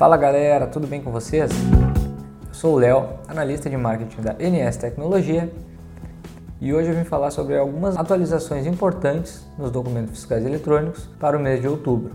Fala galera, tudo bem com vocês? Eu sou o Léo, analista de marketing da NS Tecnologia e hoje eu vim falar sobre algumas atualizações importantes nos documentos fiscais eletrônicos para o mês de outubro.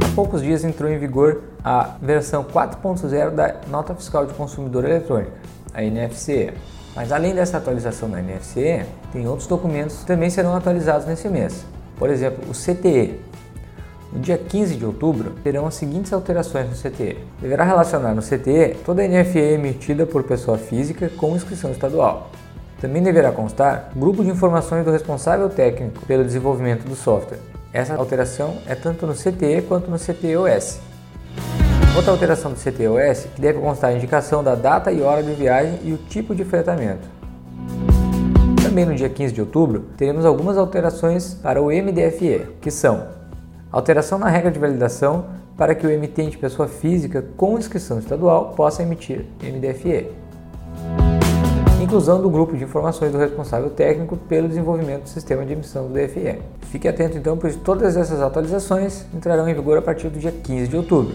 Há poucos dias entrou em vigor a versão 4.0 da Nota Fiscal de Consumidor Eletrônica, a NFCE. Mas além dessa atualização da NFCE, tem outros documentos que também serão atualizados nesse mês. Por exemplo, o CTE. No dia 15 de outubro, terão as seguintes alterações no CTE. Deverá relacionar no CTE toda a NFE emitida por pessoa física com inscrição estadual. Também deverá constar grupo de informações do responsável técnico pelo desenvolvimento do software. Essa alteração é tanto no CTE quanto no CTOS. Outra alteração do CTOS que deve constar a indicação da data e hora de viagem e o tipo de fretamento. Também no dia 15 de outubro, teremos algumas alterações para o MDFE, que são alteração na regra de validação para que o emitente pessoa física com inscrição estadual possa emitir MDFE. Inclusão do grupo de informações do responsável técnico pelo desenvolvimento do sistema de emissão do DFE. Fique atento então, pois todas essas atualizações entrarão em vigor a partir do dia 15 de outubro.